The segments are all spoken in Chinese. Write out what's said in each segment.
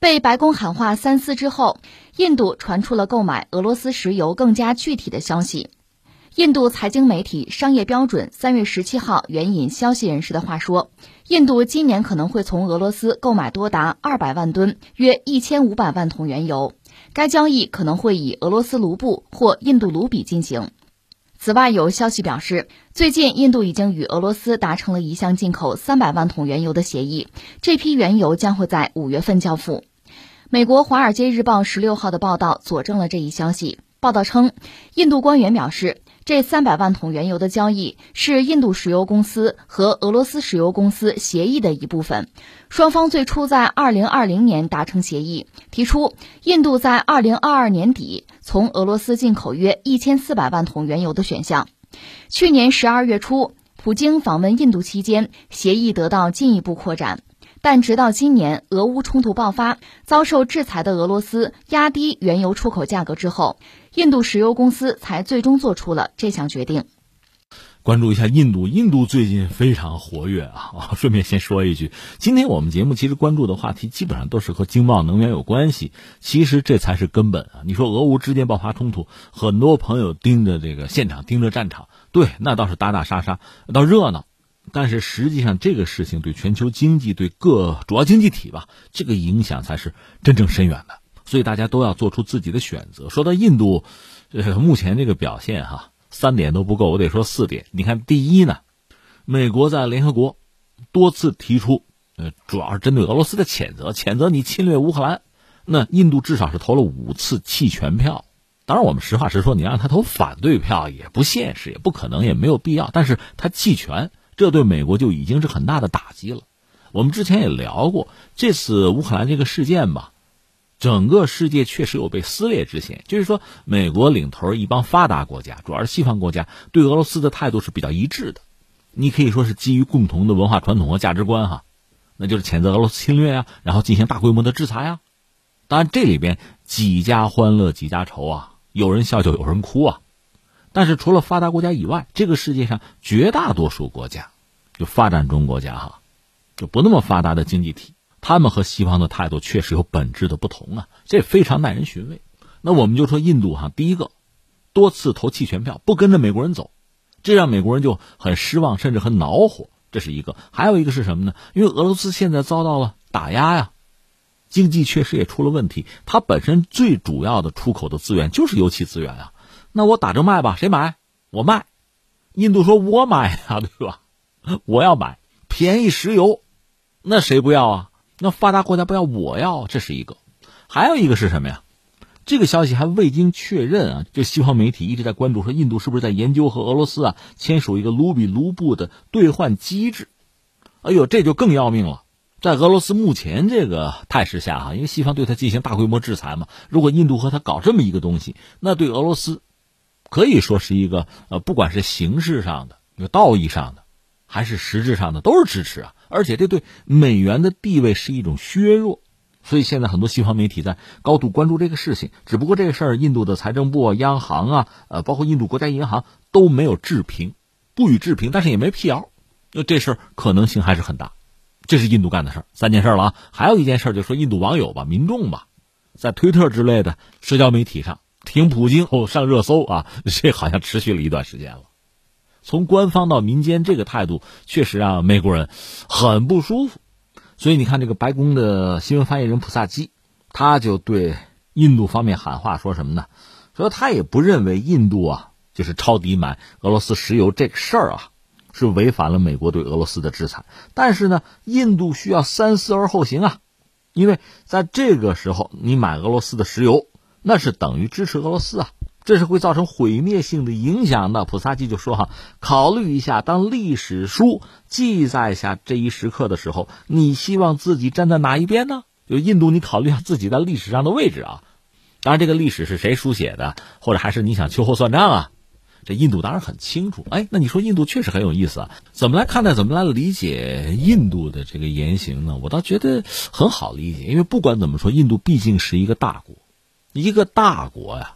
被白宫喊话三思之后，印度传出了购买俄罗斯石油更加具体的消息。印度财经媒体《商业标准》三月十七号援引消息人士的话说，印度今年可能会从俄罗斯购买多达二百万吨（约一千五百万桶）原油。该交易可能会以俄罗斯卢布或印度卢比进行。此外，有消息表示，最近印度已经与俄罗斯达成了一项进口三百万桶原油的协议，这批原油将会在五月份交付。美国《华尔街日报》十六号的报道佐证了这一消息。报道称，印度官员表示，这三百万桶原油的交易是印度石油公司和俄罗斯石油公司协议的一部分。双方最初在二零二零年达成协议，提出印度在二零二二年底。从俄罗斯进口约一千四百万桶原油的选项。去年十二月初，普京访问印度期间，协议得到进一步扩展。但直到今年，俄乌冲突爆发，遭受制裁的俄罗斯压低原油出口价格之后，印度石油公司才最终做出了这项决定。关注一下印度，印度最近非常活跃啊！顺便先说一句，今天我们节目其实关注的话题基本上都是和经贸能源有关系，其实这才是根本啊！你说俄乌之间爆发冲突，很多朋友盯着这个现场，盯着战场，对，那倒是打打杀杀，倒热闹，但是实际上这个事情对全球经济、对各主要经济体吧，这个影响才是真正深远的，所以大家都要做出自己的选择。说到印度，呃，目前这个表现哈。三点都不够，我得说四点。你看，第一呢，美国在联合国多次提出，呃，主要是针对俄罗斯的谴责，谴责你侵略乌克兰。那印度至少是投了五次弃权票。当然，我们实话实说，你让他投反对票也不现实，也不可能，也没有必要。但是他弃权，这对美国就已经是很大的打击了。我们之前也聊过这次乌克兰这个事件吧。整个世界确实有被撕裂之嫌，就是说，美国领头一帮发达国家，主要是西方国家，对俄罗斯的态度是比较一致的。你可以说是基于共同的文化传统和价值观，哈，那就是谴责俄罗斯侵略呀，然后进行大规模的制裁啊。当然，这里边几家欢乐几家愁啊，有人笑就有人哭啊。但是，除了发达国家以外，这个世界上绝大多数国家，就发展中国家哈，就不那么发达的经济体。他们和西方的态度确实有本质的不同啊，这非常耐人寻味。那我们就说印度哈，第一个，多次投弃权票，不跟着美国人走，这让美国人就很失望，甚至很恼火。这是一个，还有一个是什么呢？因为俄罗斯现在遭到了打压呀，经济确实也出了问题。它本身最主要的出口的资源就是油气资源啊，那我打折卖吧，谁买？我卖。印度说我买啊，对吧？我要买便宜石油，那谁不要啊？那发达国家不要，我要，这是一个；还有一个是什么呀？这个消息还未经确认啊，就西方媒体一直在关注，说印度是不是在研究和俄罗斯啊签署一个卢比卢布的兑换机制？哎呦，这就更要命了！在俄罗斯目前这个态势下哈，因为西方对他进行大规模制裁嘛，如果印度和他搞这么一个东西，那对俄罗斯可以说是一个呃，不管是形式上的、有道义上的，还是实质上的，都是支持啊。而且这对美元的地位是一种削弱，所以现在很多西方媒体在高度关注这个事情。只不过这个事儿，印度的财政部啊、央行啊，呃，包括印度国家银行都没有置评，不予置评，但是也没辟谣。那这事儿可能性还是很大。这是印度干的事儿，三件事了啊。还有一件事，就说印度网友吧、民众吧，在推特之类的社交媒体上挺普京哦上热搜啊，这好像持续了一段时间了。从官方到民间，这个态度确实让美国人很不舒服。所以你看，这个白宫的新闻发言人普萨基，他就对印度方面喊话，说什么呢？说他也不认为印度啊，就是抄底买俄罗斯石油这个事儿啊，是违反了美国对俄罗斯的制裁。但是呢，印度需要三思而后行啊，因为在这个时候你买俄罗斯的石油，那是等于支持俄罗斯啊。这是会造成毁灭性的影响的。普萨基就说：“哈，考虑一下，当历史书记载下这一时刻的时候，你希望自己站在哪一边呢？就印度，你考虑下自己在历史上的位置啊。当然，这个历史是谁书写的，或者还是你想秋后算账啊？这印度当然很清楚。哎，那你说印度确实很有意思啊？怎么来看待？怎么来理解印度的这个言行呢？我倒觉得很好理解，因为不管怎么说，印度毕竟是一个大国，一个大国呀。”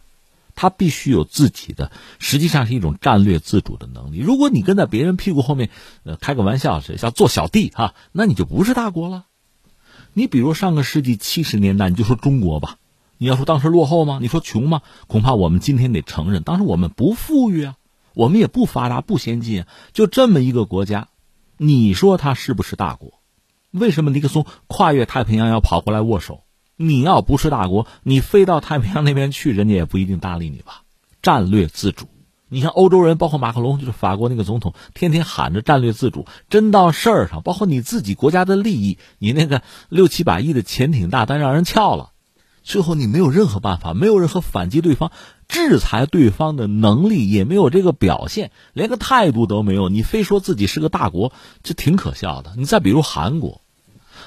他必须有自己的，实际上是一种战略自主的能力。如果你跟在别人屁股后面，呃，开个玩笑是像做小弟哈，那你就不是大国了。你比如上个世纪七十年代，你就说中国吧，你要说当时落后吗？你说穷吗？恐怕我们今天得承认，当时我们不富裕啊，我们也不发达、不先进啊，就这么一个国家，你说它是不是大国？为什么尼克松跨越太平洋要跑过来握手？你要不是大国，你飞到太平洋那边去，人家也不一定搭理你吧？战略自主。你像欧洲人，包括马克龙，就是法国那个总统，天天喊着战略自主，真到事儿上，包括你自己国家的利益，你那个六七百亿的潜艇大单让人撬了，最后你没有任何办法，没有任何反击对方、制裁对方的能力，也没有这个表现，连个态度都没有，你非说自己是个大国，这挺可笑的。你再比如韩国。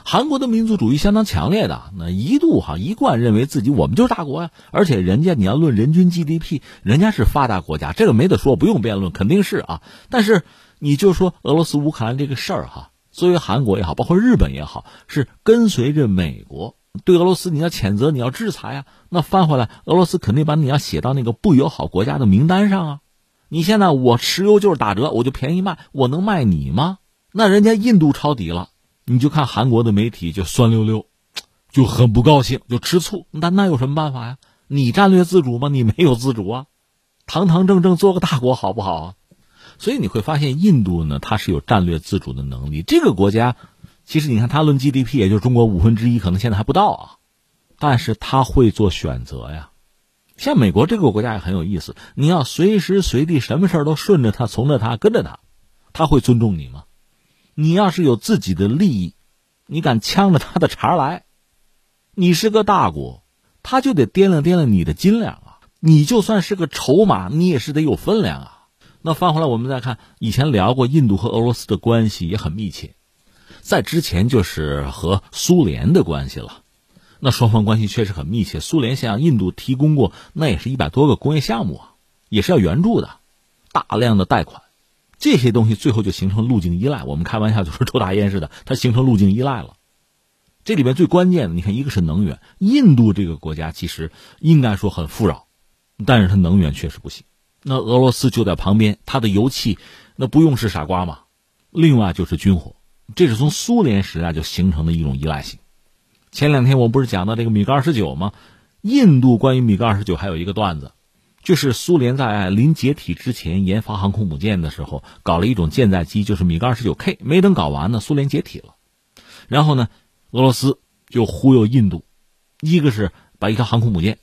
韩国的民族主义相当强烈的，那一度哈一贯认为自己我们就是大国呀，而且人家你要论人均 GDP，人家是发达国家，这个没得说，不用辩论，肯定是啊。但是你就说俄罗斯乌克兰这个事儿哈，作为韩国也好，包括日本也好，是跟随着美国对俄罗斯你要谴责，你要制裁啊，那翻回来俄罗斯肯定把你要写到那个不友好国家的名单上啊。你现在我石油就是打折，我就便宜卖，我能卖你吗？那人家印度抄底了。你就看韩国的媒体就酸溜溜，就很不高兴，就吃醋。那那有什么办法呀？你战略自主吗？你没有自主啊！堂堂正正做个大国好不好啊？所以你会发现，印度呢，它是有战略自主的能力。这个国家，其实你看它论 GDP，也就是中国五分之一，可能现在还不到啊。但是他会做选择呀。像美国这个国家也很有意思，你要随时随地什么事都顺着他，从着他，跟着他，他会尊重你吗？你要是有自己的利益，你敢呛着他的茬来，你是个大国，他就得掂量掂量你的斤两啊！你就算是个筹码，你也是得有分量啊！那翻回来，我们再看以前聊过，印度和俄罗斯的关系也很密切，在之前就是和苏联的关系了，那双方关系确实很密切。苏联向印度提供过，那也是一百多个工业项目啊，也是要援助的，大量的贷款。这些东西最后就形成路径依赖。我们开玩笑就说抽大烟似的，它形成路径依赖了。这里面最关键的，你看，一个是能源。印度这个国家其实应该说很富饶，但是它能源确实不行。那俄罗斯就在旁边，它的油气那不用是傻瓜嘛。另外就是军火，这是从苏联时代就形成的一种依赖性。前两天我不是讲到这个米格二十九吗？印度关于米格二十九还有一个段子。就是苏联在临解体之前研发航空母舰的时候，搞了一种舰载机，就是米格二十九 K，没等搞完呢，苏联解体了。然后呢，俄罗斯就忽悠印度，一个是把一条航空母舰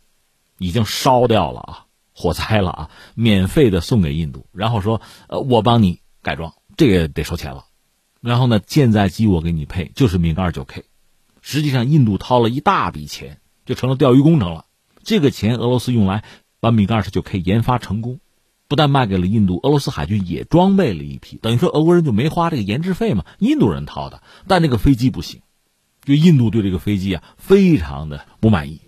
已经烧掉了啊，火灾了啊，免费的送给印度，然后说呃我帮你改装，这个得收钱了。然后呢，舰载机我给你配，就是米格二九 K，实际上印度掏了一大笔钱，就成了钓鱼工程了。这个钱俄罗斯用来。把米格二十九 K 研发成功，不但卖给了印度，俄罗斯海军也装备了一批，等于说俄国人就没花这个研制费嘛，印度人掏的。但这个飞机不行，就印度对这个飞机啊非常的不满意，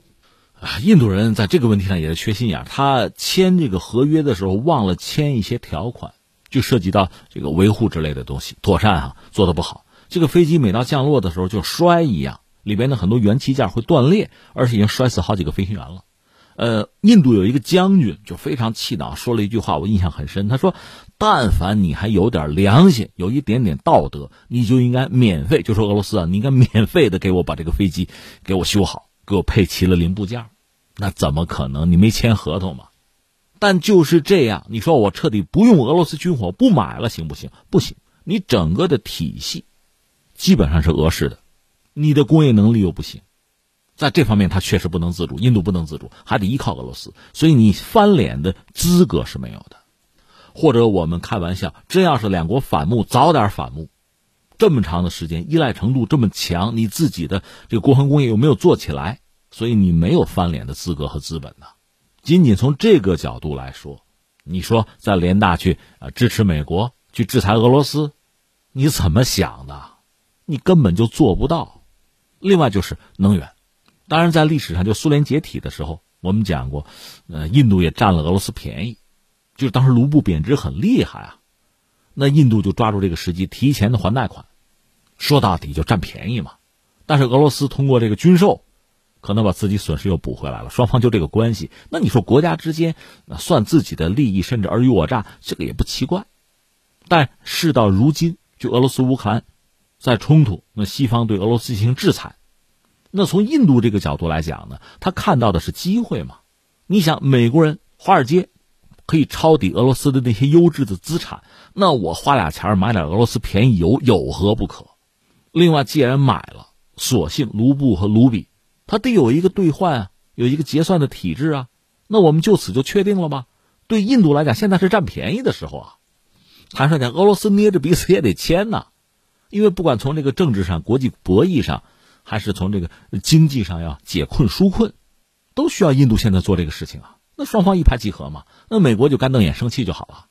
啊，印度人在这个问题上也是缺心眼他签这个合约的时候忘了签一些条款，就涉及到这个维护之类的东西，妥善哈做的不好。这个飞机每到降落的时候就摔一样，里边的很多元器件会断裂，而且已经摔死好几个飞行员了。呃，印度有一个将军就非常气恼，说了一句话，我印象很深。他说：“但凡你还有点良心，有一点点道德，你就应该免费，就说俄罗斯啊，你应该免费的给我把这个飞机给我修好，给我配齐了零部件。那怎么可能？你没签合同吗？但就是这样，你说我彻底不用俄罗斯军火，不买了，行不行？不行。你整个的体系基本上是俄式的，你的工业能力又不行。”在这方面，他确实不能自主，印度不能自主，还得依靠俄罗斯，所以你翻脸的资格是没有的。或者我们开玩笑，真要是两国反目，早点反目，这么长的时间，依赖程度这么强，你自己的这个国防工业又没有做起来，所以你没有翻脸的资格和资本呢。仅仅从这个角度来说，你说在联大去啊支持美国去制裁俄罗斯，你怎么想的？你根本就做不到。另外就是能源。当然，在历史上，就苏联解体的时候，我们讲过，呃，印度也占了俄罗斯便宜，就是当时卢布贬值很厉害啊，那印度就抓住这个时机，提前的还贷款，说到底就占便宜嘛。但是俄罗斯通过这个军售，可能把自己损失又补回来了，双方就这个关系。那你说国家之间那算自己的利益，甚至尔虞我诈，这个也不奇怪。但事到如今，就俄罗斯乌克兰在冲突，那西方对俄罗斯进行制裁。那从印度这个角度来讲呢，他看到的是机会嘛？你想，美国人华尔街可以抄底俄罗斯的那些优质的资产，那我花俩钱买点俄罗斯便宜油有何不可？另外，既然买了，索性卢布和卢比，它得有一个兑换啊，有一个结算的体制啊。那我们就此就确定了吗？对印度来讲，现在是占便宜的时候啊。坦率讲，俄罗斯捏着鼻子也得签呐，因为不管从这个政治上、国际博弈上，还是从这个经济上要解困纾困，都需要印度现在做这个事情啊。那双方一拍即合嘛，那美国就干瞪眼生气就好了。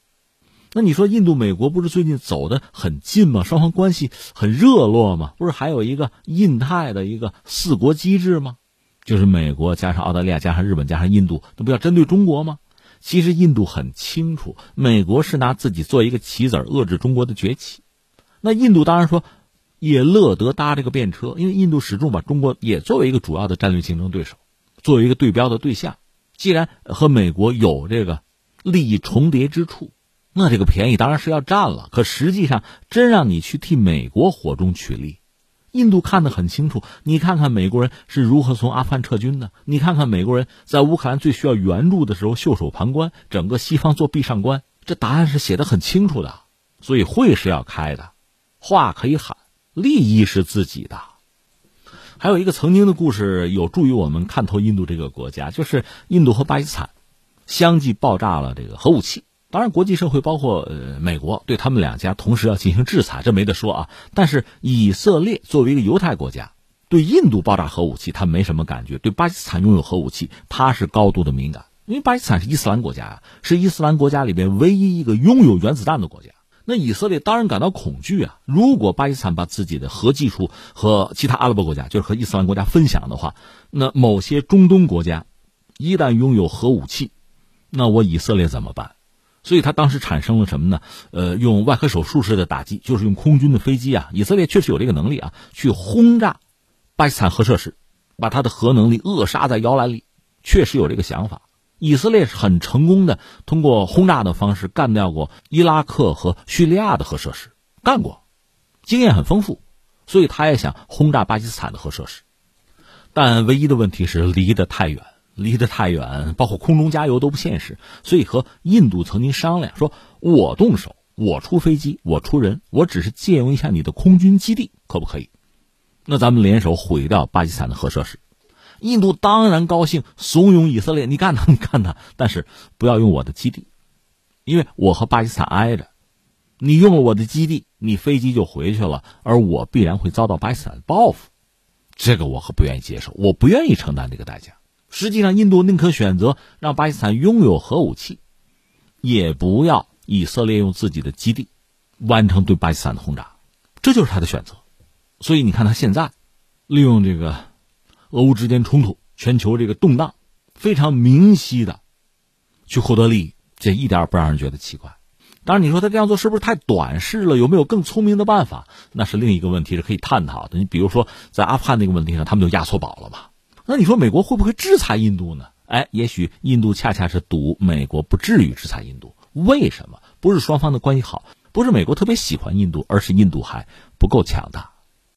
那你说印度美国不是最近走得很近吗？双方关系很热络吗？不是还有一个印太的一个四国机制吗？就是美国加上澳大利亚加上日本加上印度，那不要针对中国吗？其实印度很清楚，美国是拿自己做一个棋子遏制中国的崛起。那印度当然说，也乐得搭这个便车，因为印度始终把中国也作为一个主要的战略竞争对手，作为一个对标的对象。既然和美国有这个利益重叠之处，那这个便宜当然是要占了。可实际上，真让你去替美国火中取栗。印度看得很清楚，你看看美国人是如何从阿富汗撤军的，你看看美国人在乌克兰最需要援助的时候袖手旁观，整个西方做壁上观，这答案是写的很清楚的。所以会是要开的，话可以喊，利益是自己的。还有一个曾经的故事有助于我们看透印度这个国家，就是印度和巴基斯坦相继爆炸了这个核武器。当然，国际社会包括呃美国对他们两家同时要进行制裁，这没得说啊。但是以色列作为一个犹太国家，对印度爆炸核武器他没什么感觉；对巴基斯坦拥有核武器，他是高度的敏感，因为巴基斯坦是伊斯兰国家呀，是伊斯兰国家里边唯一一个拥有原子弹的国家。那以色列当然感到恐惧啊！如果巴基斯坦把自己的核技术和其他阿拉伯国家，就是和伊斯兰国家分享的话，那某些中东国家一旦拥有核武器，那我以色列怎么办？所以他当时产生了什么呢？呃，用外科手术式的打击，就是用空军的飞机啊，以色列确实有这个能力啊，去轰炸巴基斯坦核设施，把他的核能力扼杀在摇篮里，确实有这个想法。以色列是很成功的通过轰炸的方式干掉过伊拉克和叙利亚的核设施，干过，经验很丰富，所以他也想轰炸巴基斯坦的核设施，但唯一的问题是离得太远。离得太远，包括空中加油都不现实，所以和印度曾经商量说：“我动手，我出飞机，我出人，我只是借用一下你的空军基地，可不可以？”那咱们联手毁掉巴基斯坦的核设施。印度当然高兴，怂恿以色列：“你干他，你干他，但是不要用我的基地，因为我和巴基斯坦挨着，你用了我的基地，你飞机就回去了，而我必然会遭到巴基斯坦的报复，这个我可不愿意接受，我不愿意承担这个代价。”实际上，印度宁可选择让巴基斯坦拥有核武器，也不要以色列用自己的基地完成对巴基斯坦的轰炸，这就是他的选择。所以你看，他现在利用这个俄乌之间冲突、全球这个动荡，非常明晰的去获得利益，这一点不让人觉得奇怪。当然，你说他这样做是不是太短视了？有没有更聪明的办法？那是另一个问题，是可以探讨的。你比如说，在阿富汗那个问题上，他们就押错宝了嘛。那你说美国会不会制裁印度呢？哎，也许印度恰恰是赌美国不至于制裁印度。为什么？不是双方的关系好，不是美国特别喜欢印度，而是印度还不够强大。